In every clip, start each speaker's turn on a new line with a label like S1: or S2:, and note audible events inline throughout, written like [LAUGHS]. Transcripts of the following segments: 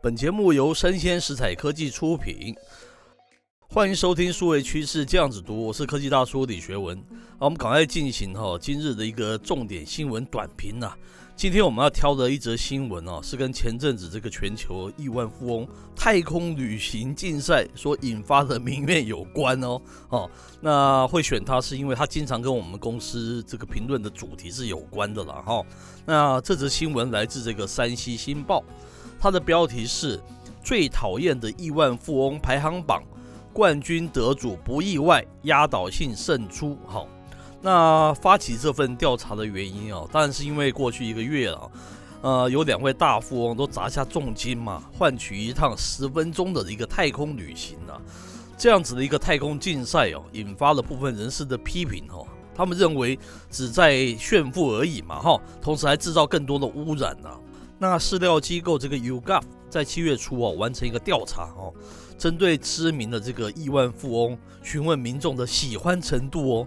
S1: 本节目由生鲜食材科技出品，欢迎收听数位趋势这样子读，我是科技大叔李学文。好，我们赶快进行哈今日的一个重点新闻短评呐。今天我们要挑的一则新闻哦，是跟前阵子这个全球亿万富翁太空旅行竞赛所引发的民怨有关哦。哦，那会选他是因为他经常跟我们公司这个评论的主题是有关的了哈。那这则新闻来自这个山西新报。它的标题是“最讨厌的亿万富翁排行榜冠军得主不意外，压倒性胜出”。好，那发起这份调查的原因啊，当然是因为过去一个月了，[LAUGHS] 呃，有两位大富翁都砸下重金嘛，换取一趟十分钟的一个太空旅行啊。这样子的一个太空竞赛哦，引发了部分人士的批评哦。他们认为只在炫富而已嘛，哈，同时还制造更多的污染呢。那饲料机构这个 UGA 在七月初哦完成一个调查哦，针对知名的这个亿万富翁询问民众的喜欢程度哦。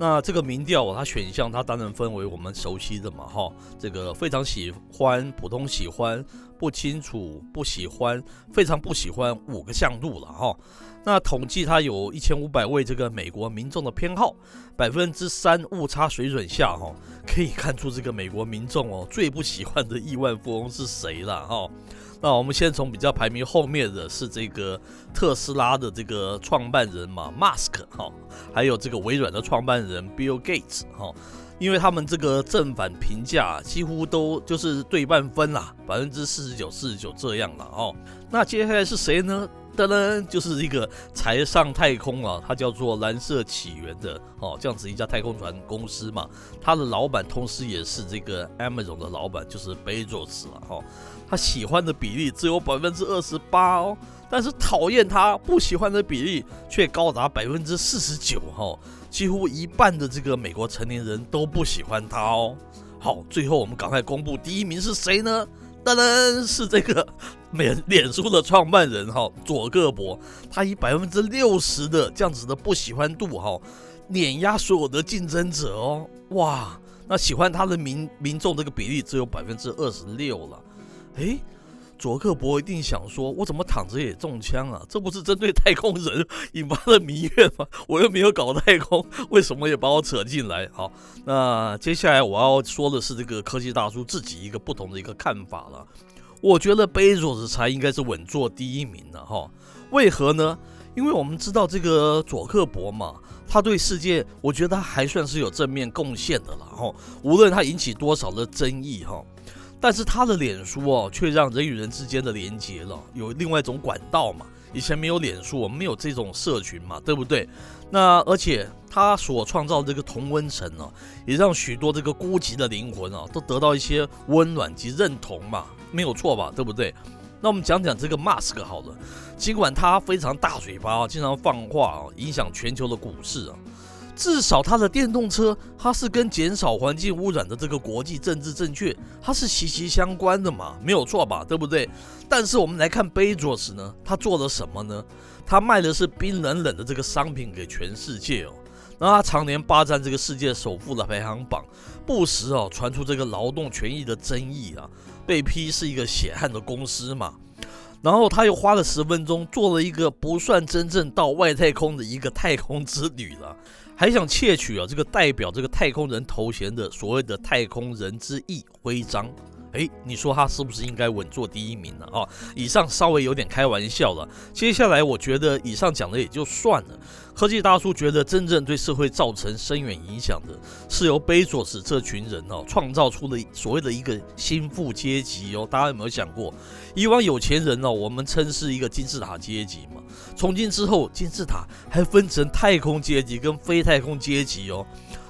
S1: 那这个民调它选项它当然分为我们熟悉的嘛哈，这个非常喜欢、普通喜欢、不清楚、不喜欢、非常不喜欢五个项度了哈。那统计它有一千五百位这个美国民众的偏好，百分之三误差水准下哈，可以看出这个美国民众哦最不喜欢的亿万富翁是谁了哈。那我们先从比较排名后面的是这个特斯拉的这个创办人嘛，m a s k 哈，还有这个微软的创办人人 Bill Gates 哈，因为他们这个正反评价几乎都就是对半分啦，百分之四十九、四十九这样了哦。那接下来是谁呢？当然就是一个才上太空啊，它叫做蓝色起源的哦，这样子一家太空船公司嘛，它的老板同时也是这个 Amazon 的老板，就是 Bezos 了哈。他喜欢的比例只有百分之二十八哦，但是讨厌他不喜欢的比例却高达百分之四十九哈，几乎一半的这个美国成年人都不喜欢他哦。好，最后我们赶快公布第一名是谁呢？当然是这个脸脸书的创办人哈，佐格博，他以百分之六十的这样子的不喜欢度哈，碾压所有的竞争者哦，哇，那喜欢他的民民众这个比例只有百分之二十六了，诶。佐克伯一定想说：“我怎么躺着也中枪啊？这不是针对太空人 [LAUGHS] 引发的民怨吗？我又没有搞太空，为什么也把我扯进来？”好，那接下来我要说的是这个科技大叔自己一个不同的一个看法了。我觉得贝佐斯才应该是稳坐第一名的哈。为何呢？因为我们知道这个佐克伯嘛，他对世界，我觉得他还算是有正面贡献的了哈。无论他引起多少的争议哈。但是他的脸书哦，却让人与人之间的连接了有另外一种管道嘛。以前没有脸书，我们没有这种社群嘛，对不对？那而且他所创造的这个同温层呢，也让许多这个孤寂的灵魂啊，都得到一些温暖及认同嘛，没有错吧？对不对？那我们讲讲这个马斯克好了，尽管他非常大嘴巴啊，经常放话啊，影响全球的股市啊。至少他的电动车，它是跟减少环境污染的这个国际政治正确，它是息息相关的嘛，没有错吧？对不对？但是我们来看贝佐斯呢，他做了什么呢？他卖的是冰冷冷的这个商品给全世界哦。那他常年霸占这个世界首富的排行榜，不时哦传出这个劳动权益的争议啊，被批是一个血汗的公司嘛。然后他又花了十分钟做了一个不算真正到外太空的一个太空之旅了。还想窃取啊这个代表这个太空人头衔的所谓的太空人之翼徽章，哎，你说他是不是应该稳坐第一名呢？啊，以上稍微有点开玩笑了。接下来我觉得以上讲的也就算了。科技大叔觉得真正对社会造成深远影响的，是由贝佐斯这群人哦创造出的所谓的一个新富阶级哦。大家有没有想过，以往有钱人哦，我们称是一个金字塔阶级嘛。从今之后，金字塔还分成太空阶级跟非太空阶级哦。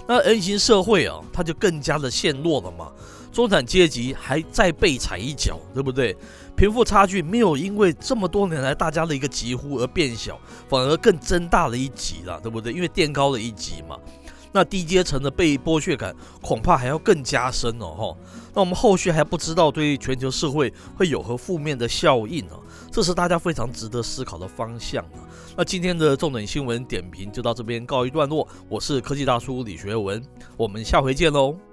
S1: 那 N 型社会啊，它就更加的陷落了嘛。中产阶级还再被踩一脚，对不对？贫富差距没有因为这么多年来大家的一个疾呼而变小，反而更增大了一级了，对不对？因为垫高了一级嘛。那低阶层的被剥削感恐怕还要更加深哦，哈。那我们后续还不知道对全球社会会有何负面的效应呢？这是大家非常值得思考的方向啊。那今天的重点新闻点评就到这边告一段落，我是科技大叔李学文，我们下回见喽。